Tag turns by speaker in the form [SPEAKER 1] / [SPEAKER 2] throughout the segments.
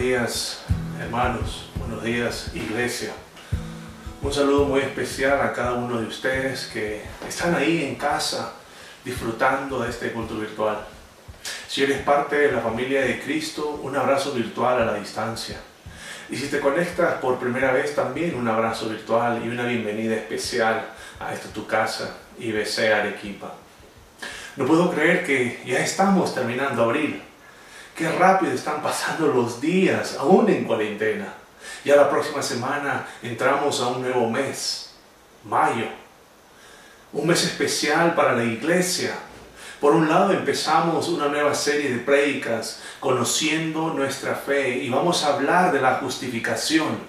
[SPEAKER 1] días, hermanos. Buenos días, iglesia. Un saludo muy especial a cada uno de ustedes que están ahí en casa disfrutando de este culto virtual. Si eres parte de la familia de Cristo, un abrazo virtual a la distancia. Y si te conectas por primera vez, también un abrazo virtual y una bienvenida especial a esta tu casa, IBC Arequipa. No puedo creer que ya estamos terminando abril. Qué rápido están pasando los días, aún en cuarentena. Ya la próxima semana entramos a un nuevo mes, mayo. Un mes especial para la iglesia. Por un lado empezamos una nueva serie de prédicas conociendo nuestra fe y vamos a hablar de la justificación,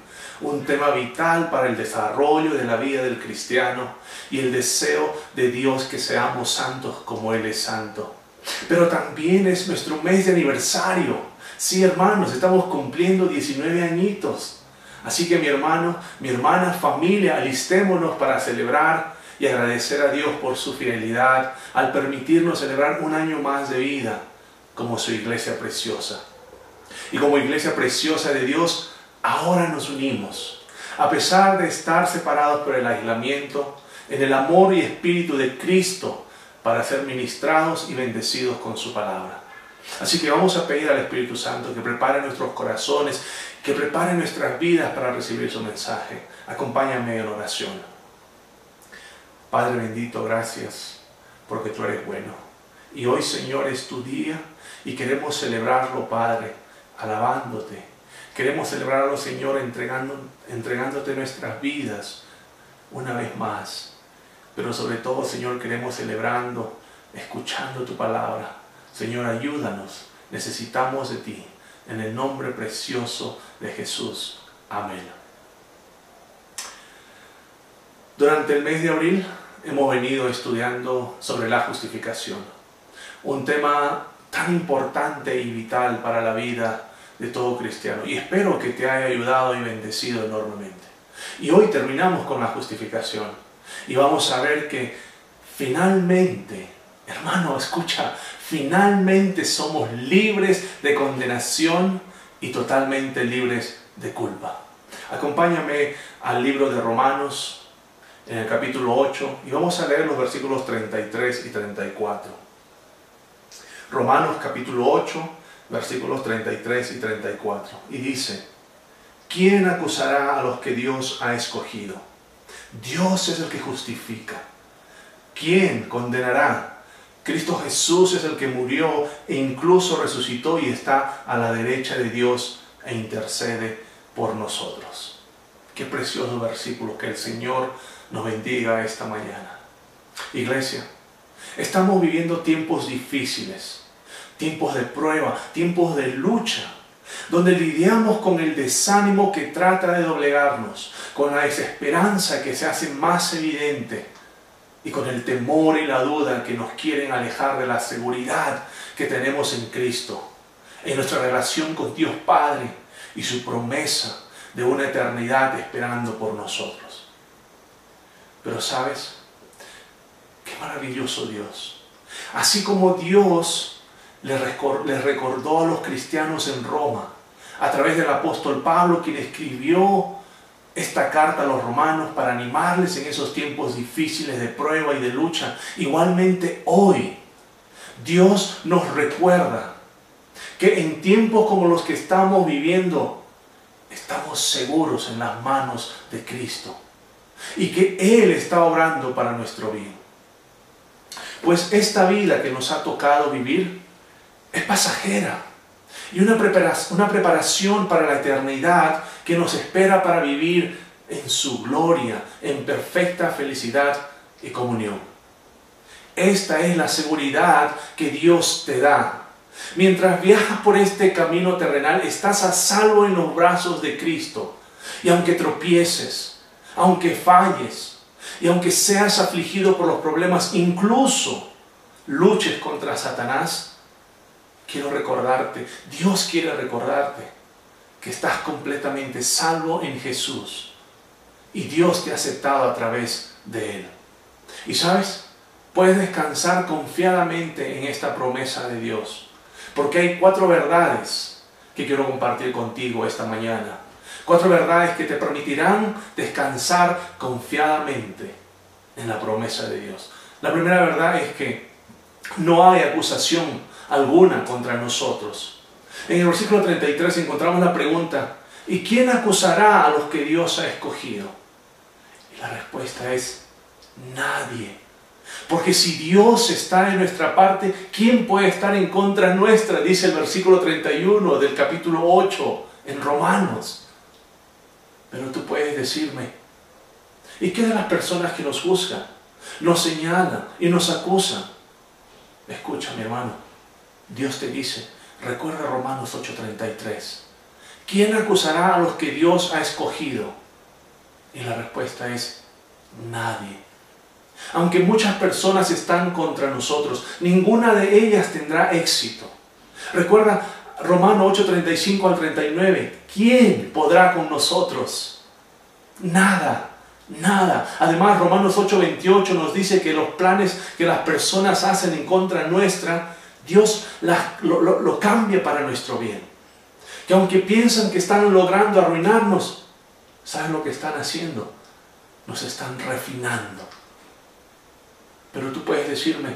[SPEAKER 1] un tema vital para el desarrollo de la vida del cristiano y el deseo de Dios que seamos santos como Él es santo. Pero también es nuestro mes de aniversario. Sí, hermanos, estamos cumpliendo 19 añitos. Así que mi hermano, mi hermana, familia, alistémonos para celebrar y agradecer a Dios por su fidelidad al permitirnos celebrar un año más de vida como su iglesia preciosa. Y como iglesia preciosa de Dios, ahora nos unimos. A pesar de estar separados por el aislamiento, en el amor y espíritu de Cristo, para ser ministrados y bendecidos con su palabra. Así que vamos a pedir al Espíritu Santo que prepare nuestros corazones, que prepare nuestras vidas para recibir su mensaje. Acompáñame en oración. Padre bendito, gracias porque tú eres bueno. Y hoy, Señor, es tu día y queremos celebrarlo, Padre, alabándote. Queremos celebrarlo, Señor, entregándote nuestras vidas una vez más. Pero sobre todo, Señor, queremos celebrando, escuchando tu palabra. Señor, ayúdanos. Necesitamos de ti. En el nombre precioso de Jesús. Amén. Durante el mes de abril hemos venido estudiando sobre la justificación. Un tema tan importante y vital para la vida de todo cristiano. Y espero que te haya ayudado y bendecido enormemente. Y hoy terminamos con la justificación. Y vamos a ver que finalmente, hermano, escucha, finalmente somos libres de condenación y totalmente libres de culpa. Acompáñame al libro de Romanos en el capítulo 8 y vamos a leer los versículos 33 y 34. Romanos capítulo 8, versículos 33 y 34. Y dice, ¿quién acusará a los que Dios ha escogido? Dios es el que justifica. ¿Quién condenará? Cristo Jesús es el que murió e incluso resucitó y está a la derecha de Dios e intercede por nosotros. Qué precioso versículo que el Señor nos bendiga esta mañana. Iglesia, estamos viviendo tiempos difíciles, tiempos de prueba, tiempos de lucha, donde lidiamos con el desánimo que trata de doblegarnos, con la desesperanza que se hace más evidente y con el temor y la duda que nos quieren alejar de la seguridad que tenemos en Cristo, en nuestra relación con Dios Padre y su promesa de una eternidad esperando por nosotros. Pero sabes, qué maravilloso Dios. Así como Dios les recordó a los cristianos en Roma, a través del apóstol Pablo, quien escribió esta carta a los romanos para animarles en esos tiempos difíciles de prueba y de lucha. Igualmente hoy, Dios nos recuerda que en tiempos como los que estamos viviendo, estamos seguros en las manos de Cristo y que Él está obrando para nuestro bien. Pues esta vida que nos ha tocado vivir es pasajera y una preparación, una preparación para la eternidad que nos espera para vivir en su gloria, en perfecta felicidad y comunión. Esta es la seguridad que Dios te da. Mientras viajas por este camino terrenal, estás a salvo en los brazos de Cristo. Y aunque tropieces, aunque falles, y aunque seas afligido por los problemas, incluso luches contra Satanás, quiero recordarte, Dios quiere recordarte que estás completamente salvo en Jesús y Dios te ha aceptado a través de Él. Y sabes, puedes descansar confiadamente en esta promesa de Dios, porque hay cuatro verdades que quiero compartir contigo esta mañana. Cuatro verdades que te permitirán descansar confiadamente en la promesa de Dios. La primera verdad es que no hay acusación alguna contra nosotros. En el versículo 33 encontramos la pregunta, ¿y quién acusará a los que Dios ha escogido? Y la respuesta es, nadie. Porque si Dios está en nuestra parte, ¿quién puede estar en contra nuestra? Dice el versículo 31 del capítulo 8 en Romanos. Pero tú puedes decirme, ¿y qué de las personas que nos juzgan, nos señalan y nos acusan? Escucha, mi hermano, Dios te dice, recuerda Romanos 8:33, ¿quién acusará a los que Dios ha escogido? Y la respuesta es, nadie. Aunque muchas personas están contra nosotros, ninguna de ellas tendrá éxito. Recuerda Romano 8:35 al 39, ¿quién podrá con nosotros? Nada, nada. Además, Romanos 8:28 nos dice que los planes que las personas hacen en contra nuestra, Dios lo, lo cambia para nuestro bien. Que aunque piensan que están logrando arruinarnos, ¿saben lo que están haciendo? Nos están refinando pero tú puedes decirme,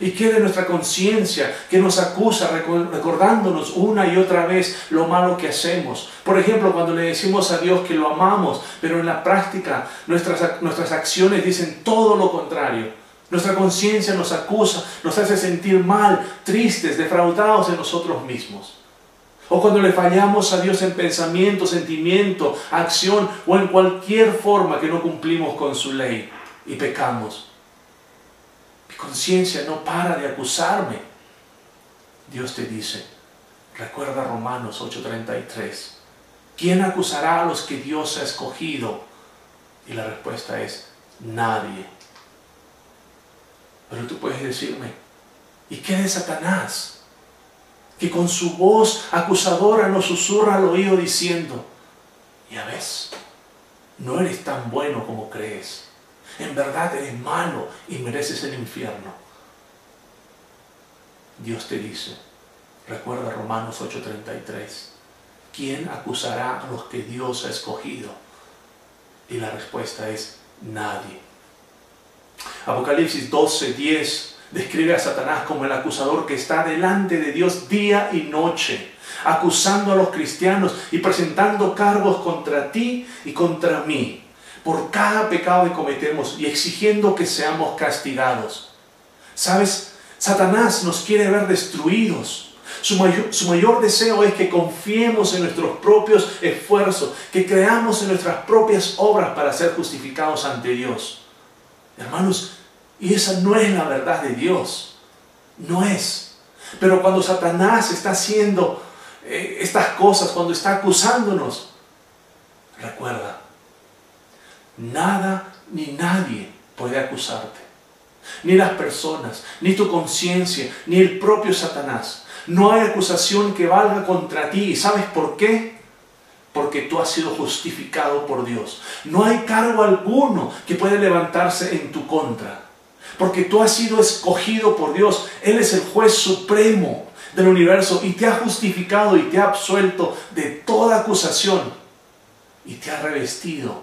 [SPEAKER 1] ¿y qué de nuestra conciencia que nos acusa recordándonos una y otra vez lo malo que hacemos? Por ejemplo, cuando le decimos a Dios que lo amamos, pero en la práctica nuestras, nuestras acciones dicen todo lo contrario. Nuestra conciencia nos acusa, nos hace sentir mal, tristes, defraudados de nosotros mismos. O cuando le fallamos a Dios en pensamiento, sentimiento, acción o en cualquier forma que no cumplimos con su ley y pecamos conciencia no para de acusarme. Dios te dice, recuerda Romanos 8:33, ¿quién acusará a los que Dios ha escogido? Y la respuesta es, nadie. Pero tú puedes decirme, ¿y qué de Satanás? Que con su voz acusadora nos susurra al oído diciendo, ya ves, no eres tan bueno como crees en verdad eres malo y mereces el infierno. Dios te dice, recuerda Romanos 8:33, ¿quién acusará a los que Dios ha escogido? Y la respuesta es nadie. Apocalipsis 12:10 describe a Satanás como el acusador que está delante de Dios día y noche, acusando a los cristianos y presentando cargos contra ti y contra mí por cada pecado que cometemos y exigiendo que seamos castigados. ¿Sabes? Satanás nos quiere ver destruidos. Su mayor, su mayor, deseo es que confiemos en nuestros propios esfuerzos, que creamos en nuestras propias obras para ser justificados ante Dios. Hermanos, y esa no es la verdad de Dios. No es. Pero cuando Satanás está haciendo eh, estas cosas, cuando está acusándonos, recuerda, Nada ni nadie puede acusarte. Ni las personas, ni tu conciencia, ni el propio Satanás. No hay acusación que valga contra ti. ¿Y sabes por qué? Porque tú has sido justificado por Dios. No hay cargo alguno que pueda levantarse en tu contra. Porque tú has sido escogido por Dios. Él es el juez supremo del universo y te ha justificado y te ha absuelto de toda acusación y te ha revestido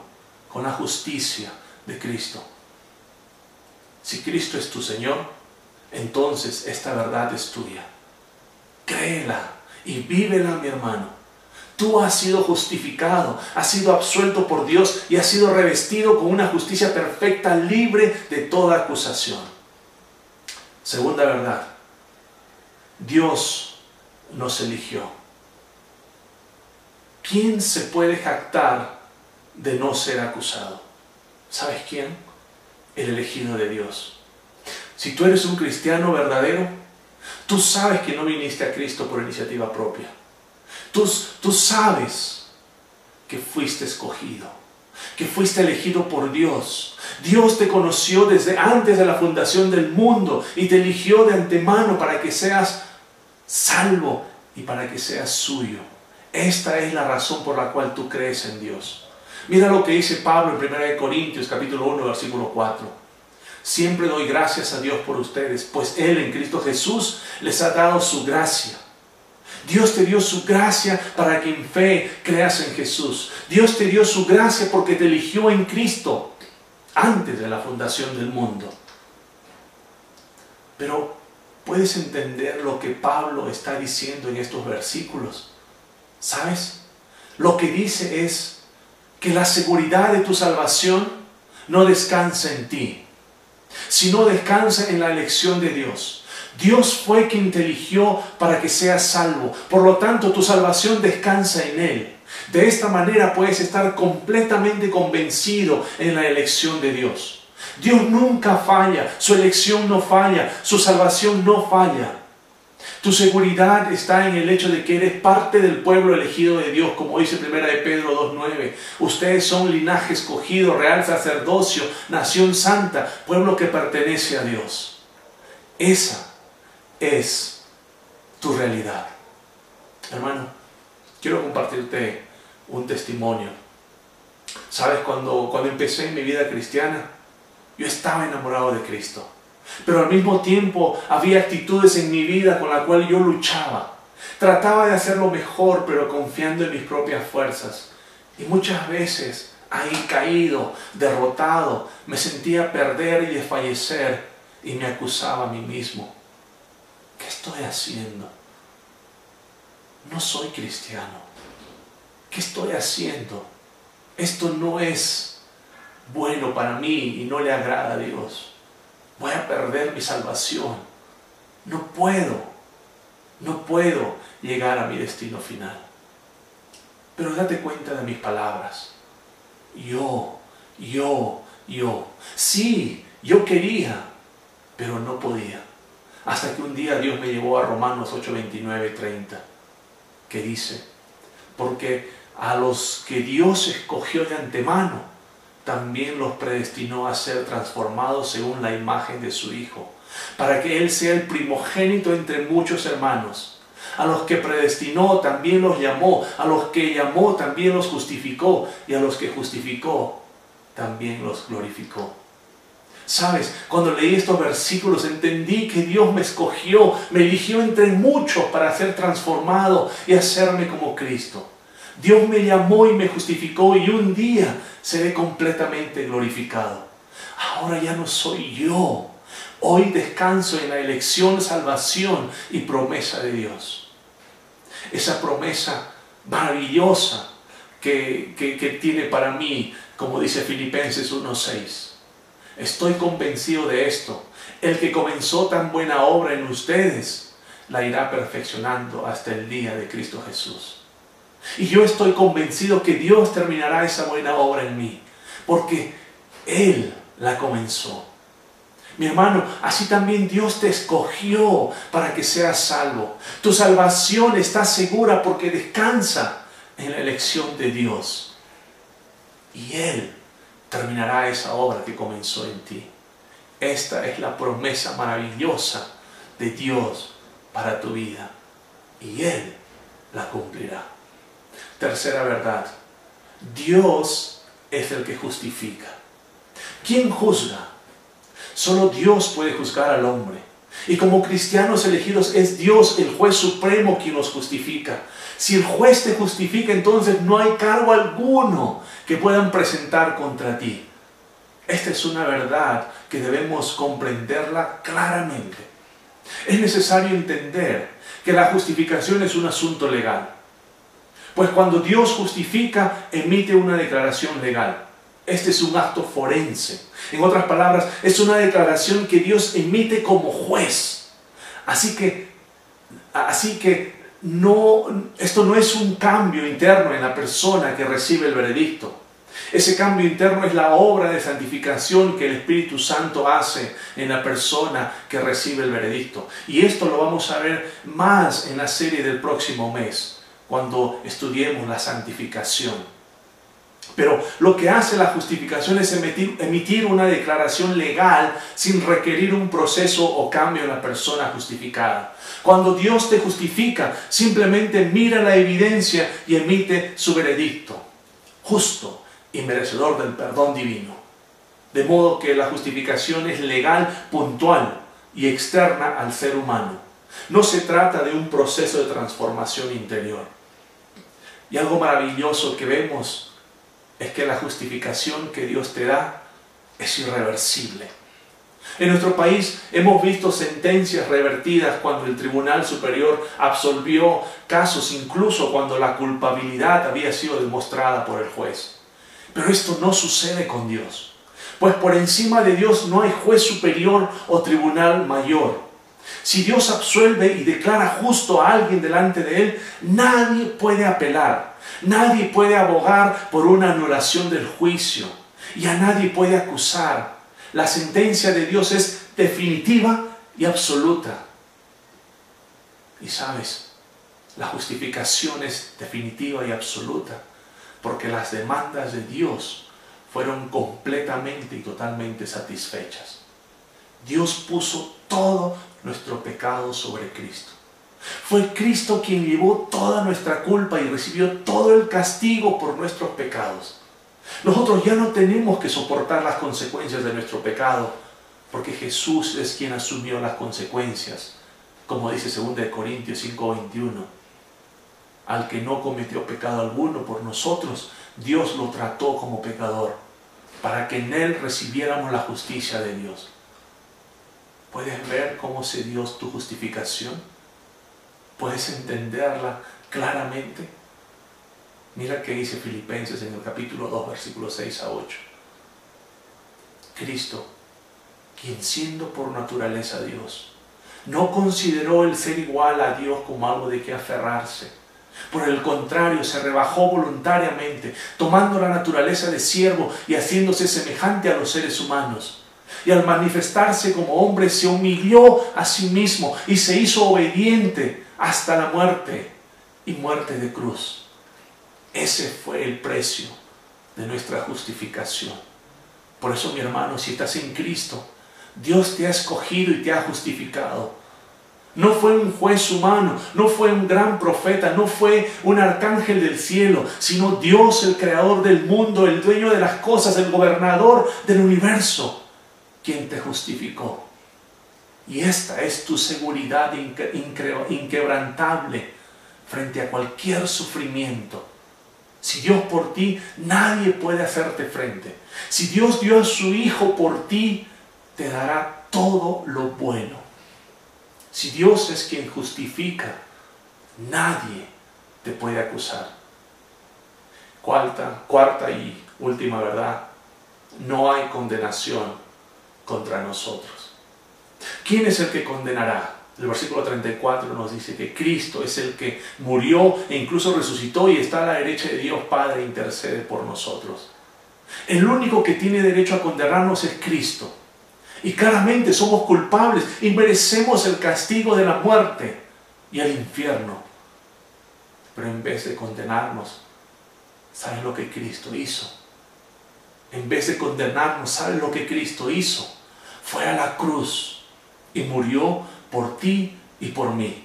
[SPEAKER 1] con la justicia de Cristo. Si Cristo es tu Señor, entonces esta verdad es tuya. Créela y vívela, mi hermano. Tú has sido justificado, has sido absuelto por Dios y has sido revestido con una justicia perfecta, libre de toda acusación. Segunda verdad, Dios nos eligió. ¿Quién se puede jactar de no ser acusado. ¿Sabes quién? El elegido de Dios. Si tú eres un cristiano verdadero, tú sabes que no viniste a Cristo por iniciativa propia. Tú, sabes que fuiste escogido, que fuiste elegido por Dios. Dios te conoció desde antes de la fundación del mundo y te eligió de antemano para que seas salvo y para que seas suyo. Esta es la razón por la cual tú crees en Dios. Mira lo que dice Pablo en 1 Corintios capítulo 1 versículo 4. Siempre doy gracias a Dios por ustedes, pues Él en Cristo Jesús les ha dado su gracia. Dios te dio su gracia para que en fe creas en Jesús. Dios te dio su gracia porque te eligió en Cristo antes de la fundación del mundo. Pero puedes entender lo que Pablo está diciendo en estos versículos. ¿Sabes? Lo que dice es que la seguridad de tu salvación no descansa en ti, sino descansa en la elección de Dios. Dios fue quien te eligió para que seas salvo. Por lo tanto, tu salvación descansa en Él. De esta manera puedes estar completamente convencido en la elección de Dios. Dios nunca falla, su elección no falla, su salvación no falla. Tu seguridad está en el hecho de que eres parte del pueblo elegido de Dios, como dice 1 de Pedro 2.9. Ustedes son linaje escogido, real sacerdocio, nación santa, pueblo que pertenece a Dios. Esa es tu realidad. Hermano, quiero compartirte un testimonio. Sabes, cuando, cuando empecé mi vida cristiana, yo estaba enamorado de Cristo. Pero al mismo tiempo había actitudes en mi vida con las cuales yo luchaba. Trataba de hacerlo mejor, pero confiando en mis propias fuerzas. Y muchas veces, ahí caído, derrotado, me sentía perder y desfallecer y me acusaba a mí mismo. ¿Qué estoy haciendo? No soy cristiano. ¿Qué estoy haciendo? Esto no es bueno para mí y no le agrada a Dios. Voy a perder mi salvación. No puedo, no puedo llegar a mi destino final. Pero date cuenta de mis palabras. Yo, yo, yo. Sí, yo quería, pero no podía. Hasta que un día Dios me llevó a Romanos 8, 29, 30, que dice, porque a los que Dios escogió de antemano, también los predestinó a ser transformados según la imagen de su Hijo, para que Él sea el primogénito entre muchos hermanos. A los que predestinó también los llamó, a los que llamó también los justificó, y a los que justificó también los glorificó. Sabes, cuando leí estos versículos entendí que Dios me escogió, me eligió entre muchos para ser transformado y hacerme como Cristo. Dios me llamó y me justificó y un día seré completamente glorificado. Ahora ya no soy yo. Hoy descanso en la elección, salvación y promesa de Dios. Esa promesa maravillosa que, que tiene para mí, como dice Filipenses 1.6 Estoy convencido de esto. El que comenzó tan buena obra en ustedes, la irá perfeccionando hasta el día de Cristo Jesús. Y yo estoy convencido que Dios terminará esa buena obra en mí, porque Él la comenzó. Mi hermano, así también Dios te escogió para que seas salvo. Tu salvación está segura porque descansa en la elección de Dios. Y Él terminará esa obra que comenzó en ti. Esta es la promesa maravillosa de Dios para tu vida y Él la cumplirá. Tercera verdad, Dios es el que justifica. ¿Quién juzga? Solo Dios puede juzgar al hombre. Y como cristianos elegidos es Dios el juez supremo quien nos justifica. Si el juez te justifica, entonces no hay cargo alguno que puedan presentar contra ti. Esta es una verdad que debemos comprenderla claramente. Es necesario entender que la justificación es un asunto legal. Pues cuando Dios justifica, emite una declaración legal. Este es un acto forense. En otras palabras, es una declaración que Dios emite como juez. Así que, así que no, esto no es un cambio interno en la persona que recibe el veredicto. Ese cambio interno es la obra de santificación que el Espíritu Santo hace en la persona que recibe el veredicto. Y esto lo vamos a ver más en la serie del próximo mes, cuando estudiemos la santificación. Pero lo que hace la justificación es emitir, una declaración legal sin requerir un proceso o cambio en la persona justificada. Cuando Dios te justifica, simplemente mira la evidencia y emite su veredicto, justo y merecedor del perdón divino. De modo que la justificación es legal, puntual y externa al ser humano. No se trata de un proceso de transformación interior. Y algo maravilloso que vemos es que la justificación que Dios te da es irreversible. En nuestro país hemos visto sentencias revertidas cuando el Tribunal Superior absolvió casos, incluso cuando la culpabilidad había sido demostrada por el juez. Pero esto no sucede con Dios, pues por encima de Dios no hay juez superior o tribunal mayor. Si Dios absuelve y declara justo a alguien delante de él, nadie puede apelar, nadie puede abogar por una anulación del juicio y a nadie puede acusar. La sentencia de Dios es definitiva y absoluta. Y sabes, la justificación es definitiva y absoluta porque las demandas de Dios fueron completamente y totalmente satisfechas. Dios puso todo nuestro pecado sobre Cristo. Fue Cristo quien llevó toda nuestra culpa y recibió todo el castigo por nuestros pecados. Nosotros ya no tenemos que soportar las consecuencias de nuestro pecado, porque Jesús es quien asumió las consecuencias, como dice 2 Corintios 5:21. Al que no cometió pecado alguno por nosotros, Dios lo trató como pecador, para que en él recibiéramos la justicia de Dios. ¿Puedes ver cómo se dio tu justificación? ¿Puedes entenderla claramente? Mira qué dice Filipenses en el capítulo 2, versículos 6 a 8. Cristo, quien siendo por naturaleza Dios, no consideró el ser igual a Dios como algo de que aferrarse. Por el contrario, se rebajó voluntariamente, tomando la naturaleza de siervo y haciéndose semejante a los seres humanos y al manifestarse como hombre se humilló a sí mismo y se hizo obediente hasta la muerte y muerte de cruz. Ese fue el precio de nuestra justificación. Por eso, mi hermano, si estás en Cristo, Dios te ha escogido y te ha justificado. No fue un juez humano, no fue un gran profeta, no fue un arcángel del cielo, sino Dios, el creador del mundo, el dueño de las cosas, el gobernador del universo quien te justificó. Y esta es tu seguridad inquebrantable frente a cualquier sufrimiento. Si Dios por ti, nadie puede hacerte frente. Si Dios dio a su Hijo por ti, te dará todo lo bueno. Si Dios es quien justifica, nadie te puede acusar. Cuarta, cuarta y última verdad, no hay condenación contra nosotros. ¿Quién es el que condenará? El versículo 34 nos dice que Cristo es el que murió e incluso resucitó y está a la derecha de Dios Padre e intercede por nosotros. El único que tiene derecho a condenarnos es Cristo. Y claramente somos culpables y merecemos el castigo de la muerte y el infierno. Pero en vez de condenarnos, ¿sabes lo que Cristo hizo? En vez de condenarnos, ¿sabes lo que Cristo hizo? fue a la cruz y murió por ti y por mí.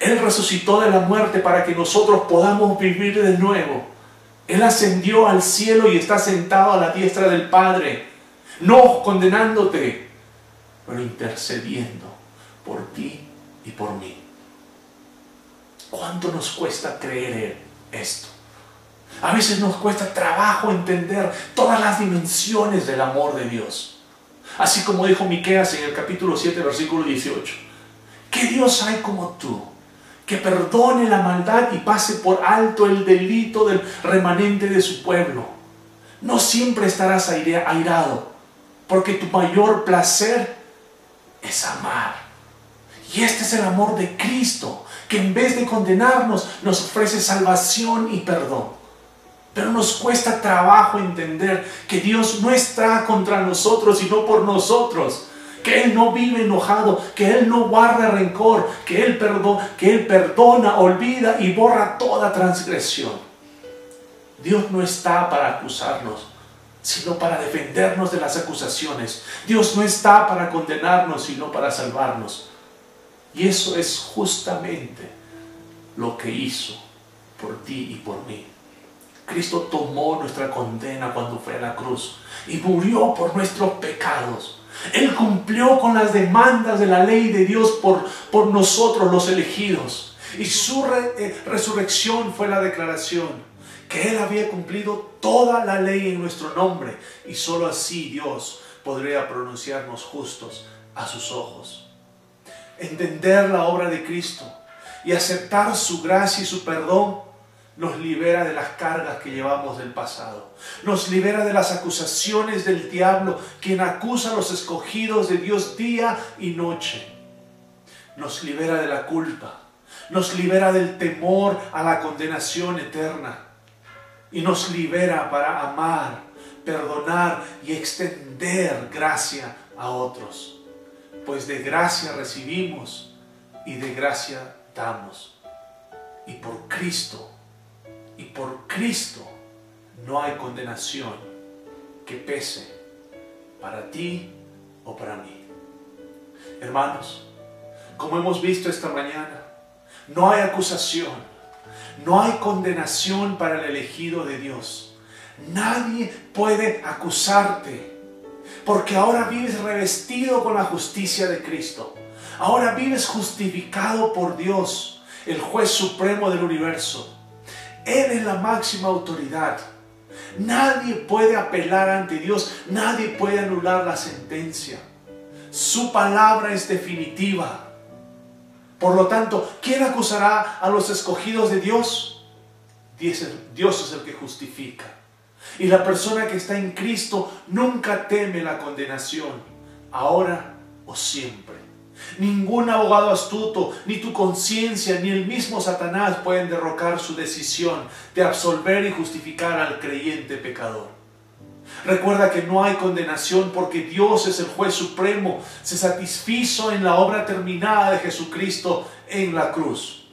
[SPEAKER 1] Él resucitó de la muerte para que nosotros podamos vivir de nuevo. Él ascendió al cielo y está sentado a la diestra del Padre, no condenándote, pero intercediendo por ti y por mí. ¿Cuánto nos cuesta creer esto? A veces nos cuesta trabajo entender todas las dimensiones del amor de Dios. Así como dijo Miqueas en el capítulo 7, versículo 18. ¿Qué Dios hay como tú? Que perdone la maldad y pase por alto el delito del remanente de su pueblo. No siempre estarás airado, porque tu mayor placer es amar. Y este es el amor de Cristo, que en vez de condenarnos nos ofrece salvación y perdón. Pero nos cuesta trabajo entender que Dios no está contra nosotros, sino por nosotros. Que Él no vive enojado, que Él no guarda rencor, que Él, perdona, que Él perdona, olvida y borra toda transgresión. Dios no está para acusarnos, sino para defendernos de las acusaciones. Dios no está para condenarnos, sino para salvarnos. Y eso es justamente lo que hizo por ti y por mí. Cristo tomó nuestra condena cuando fue a la cruz y murió por nuestros pecados Él cumplió con las demandas de la ley de Dios por, por nosotros los elegidos. Y su eh, resurrección fue la declaración que Él había cumplido toda la ley en nuestro nombre y sólo así Dios podría pronunciarnos justos a sus ojos. Entender la obra de Cristo y aceptar su gracia y su perdón nos libera de las cargas que llevamos del pasado. Nos libera de las acusaciones del diablo, quien acusa a los escogidos de Dios día y noche. Nos libera de la culpa. Nos libera del temor a la condenación eterna. Y nos libera para amar, perdonar y extender gracia a otros. Pues de gracia recibimos y de gracia damos. Y por Cristo y por Cristo no hay condenación que pese para ti o para mí. Hermanos, como hemos visto esta mañana, no hay acusación, no hay condenación para el elegido de Dios. Nadie puede acusarte, porque ahora vives revestido con la justicia de Cristo. Ahora vives justificado por Dios, el juez supremo del universo. Él es la máxima autoridad. Nadie puede apelar ante Dios, nadie puede anular la sentencia. Su palabra es definitiva. Por lo tanto, ¿quién acusará a los escogidos de Dios? Dios es el que justifica. Y la persona que está en Cristo nunca teme la condenación, ahora o siempre. Ningún abogado astuto, ni tu conciencia, ni el mismo Satanás pueden derrocar su decisión de absolver y justificar al creyente pecador. Recuerda que no hay condenación porque Dios es el juez supremo, se satisfizo en la obra terminada de Jesucristo en la cruz.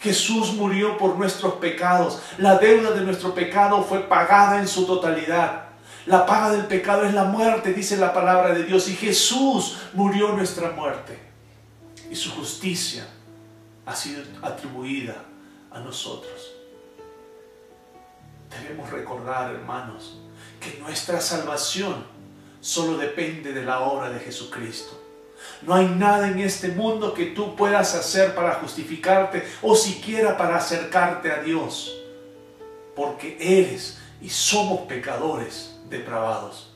[SPEAKER 1] Jesús murió por nuestros pecados, la deuda de nuestro pecado fue pagada en su totalidad. La paga del pecado es la muerte, dice la palabra de Dios. Y Jesús murió nuestra muerte. Y su justicia ha sido atribuida a nosotros. Debemos recordar, hermanos, que nuestra salvación solo depende de la obra de Jesucristo. No hay nada en este mundo que tú puedas hacer para justificarte o siquiera para acercarte a Dios. Porque eres y somos pecadores depravados.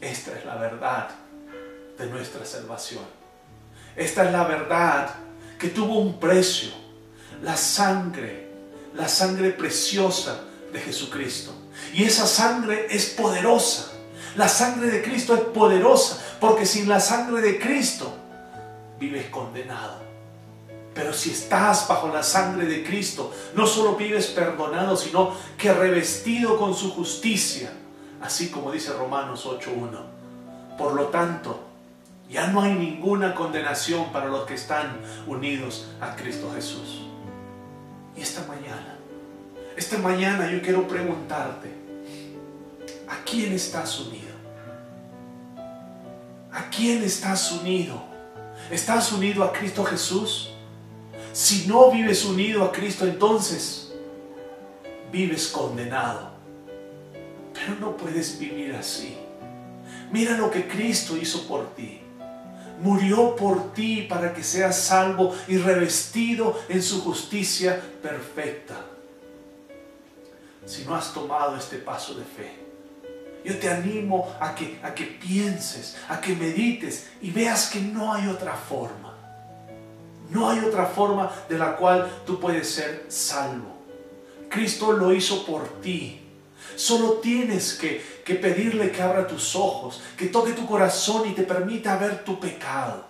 [SPEAKER 1] Esta es la verdad de nuestra salvación. Esta es la verdad que tuvo un precio, la sangre, la sangre preciosa de Jesucristo. Y esa sangre es poderosa. La sangre de Cristo es poderosa porque sin la sangre de Cristo vives condenado. Pero si estás bajo la sangre de Cristo, no solo vives perdonado, sino que revestido con su justicia, así como dice Romanos 8.1. Por lo tanto, ya no hay ninguna condenación para los que están unidos a Cristo Jesús. Y esta mañana, esta mañana yo quiero preguntarte, ¿a quién estás unido? ¿A quién estás unido? ¿Estás unido a Cristo Jesús? Si no vives unido a Cristo, entonces vives condenado. Pero no puedes vivir así. Mira lo que Cristo hizo por ti. Murió por ti para que seas salvo y revestido en su justicia perfecta. Si no has tomado este paso de fe, yo te animo a que, a que pienses, a que medites y veas que no hay otra forma. No hay otra forma de la cual tú puedes ser salvo. Cristo lo hizo por ti. Solo tienes que, que, pedirle que abra tus ojos, que toque tu corazón y te permita ver tu pecado,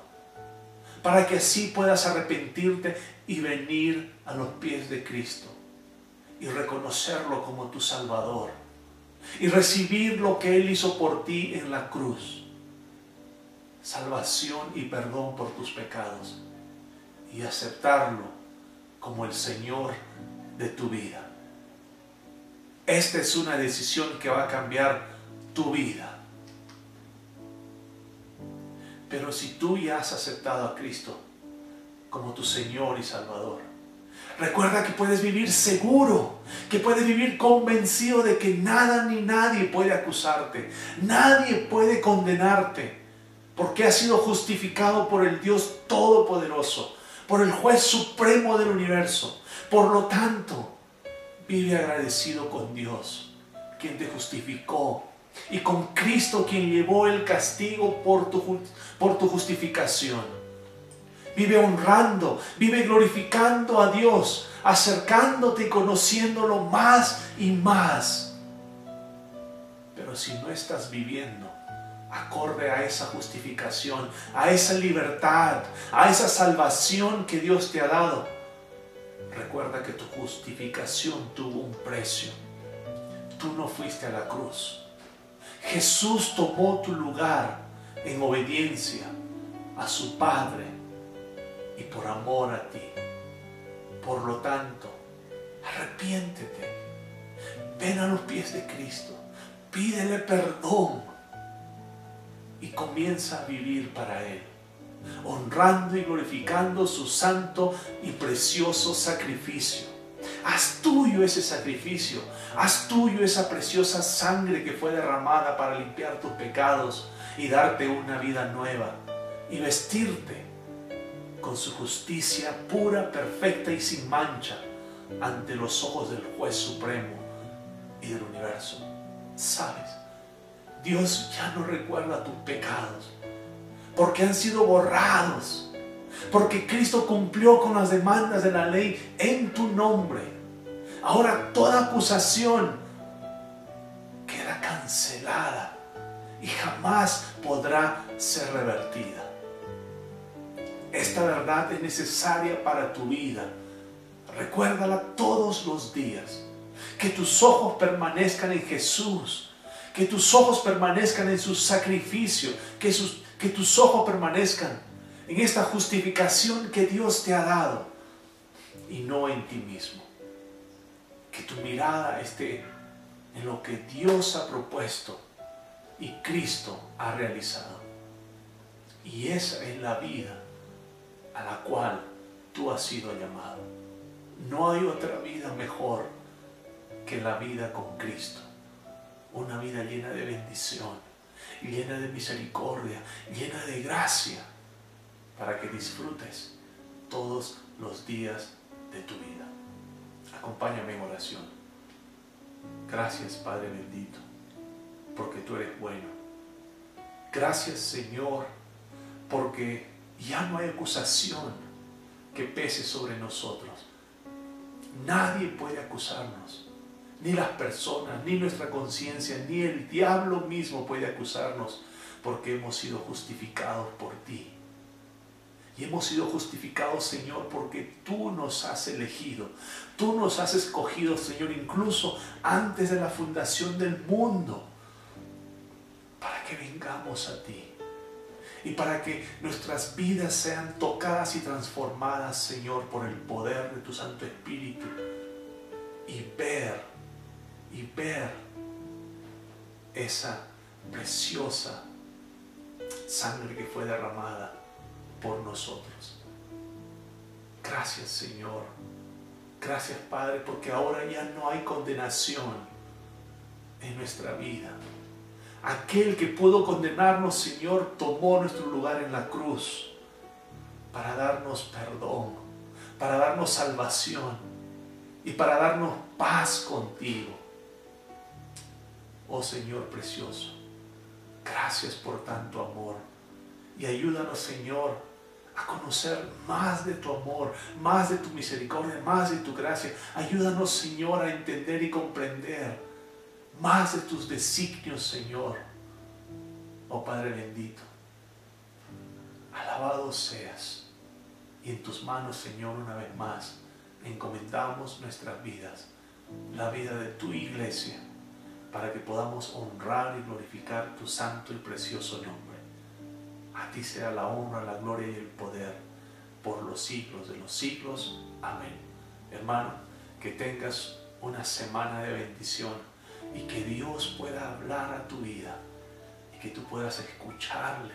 [SPEAKER 1] para que así puedas arrepentirte y venir a los pies de Cristo y reconocerlo como tu Salvador y recibir lo que Él hizo por ti en la cruz. Salvación y perdón por tus pecados y aceptarlo como el Señor de tu vida. Esta es una decisión que va a cambiar tu vida. Pero si tú ya has aceptado a Cristo como tu Señor y Salvador, Recuerda que puedes vivir seguro, que puedes vivir convencido de que nada ni nadie puede acusarte, nadie puede condenarte, porque has sido justificado por el Dios Todopoderoso, por el juez supremo del universo. Por lo tanto, vive agradecido con Dios, quien te justificó, y con Cristo, quien llevó el castigo por tu, por tu justificación vive honrando, vive glorificando a Dios, acercándote y conociéndolo más y más. Pero si no estás viviendo acorde a esa justificación, a esa libertad, a esa salvación que Dios te ha dado, recuerda que tu justificación tuvo un precio. Tú no fuiste a la cruz. Jesús tomó tu lugar en obediencia a su Padre y por amor a ti. Por lo tanto, arrepiéntete. Ven a los pies de Cristo. Pídele perdón. Y comienza a vivir para Él. Honrando y glorificando su santo y precioso sacrificio. Haz tuyo ese sacrificio. Haz tuyo esa preciosa sangre que fue derramada para limpiar tus pecados y darte una vida nueva. Y vestirte con su justicia pura, perfecta y sin mancha ante los ojos del juez supremo y del universo. ¿Sabes? Dios ya no recuerda tus pecados porque han sido borrados, porque Cristo cumplió con las demandas de la ley en tu nombre. Ahora toda acusación queda cancelada y jamás podrá ser revertida. Esta verdad es necesaria para tu vida. Recuérdala todos los días. Que tus ojos permanezcan en Jesús. Que tus ojos permanezcan en su sacrificio. Que, que tus ojos permanezcan en esta justificación que Dios te ha dado. Y no en ti mismo. Que tu mirada esté en lo que Dios ha propuesto y Cristo ha realizado. Y esa es la vida a la cual tú has sido llamado. No hay otra vida mejor que la vida con Cristo. Una vida llena de bendición, llena de misericordia, llena de gracia, para que disfrutes todos los días de tu vida. Acompáñame en oración. Gracias Padre bendito, porque tú eres bueno. Gracias Señor, porque ya no hay acusación que pese sobre nosotros. Nadie puede acusarnos. Ni las personas, ni nuestra conciencia, ni el diablo mismo puede acusarnos porque hemos sido justificados por ti. Y hemos sido justificados, Señor, porque tú nos has elegido. Tú nos has escogido, Señor, incluso antes de la fundación del mundo, para que vengamos a ti y para que nuestras vidas sean tocadas y transformadas, Señor, por el poder de tu Santo Espíritu y ver, y ver esa preciosa sangre que fue derramada por nosotros. Gracias, Señor. Gracias, Padre, porque ahora ya no hay condenación en nuestra vida Aquel que pudo condenarnos, Señor, tomó nuestro lugar en la cruz para darnos perdón, para darnos salvación y para darnos paz contigo. Oh Señor precioso, gracias por tanto amor y ayúdanos, Señor, a conocer más de tu amor, más de tu misericordia, más de tu gracia. Ayúdanos, Señor, a entender y comprender más de tus designios, Señor. Oh Padre bendito, alabado seas. Y en tus manos, Señor, una vez más, encomendamos nuestras vidas, la vida de tu iglesia, para que podamos honrar y glorificar tu santo y precioso nombre. A ti sea la honra, la gloria y el poder por los siglos de los siglos. Amén. Hermano, que tengas una semana de bendición y que Dios pueda hablar a tu vida y que tú puedas escucharle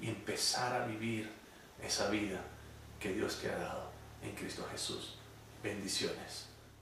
[SPEAKER 1] y empezar a vivir esa vida que Dios te ha dado en Cristo Jesús. bendiciones.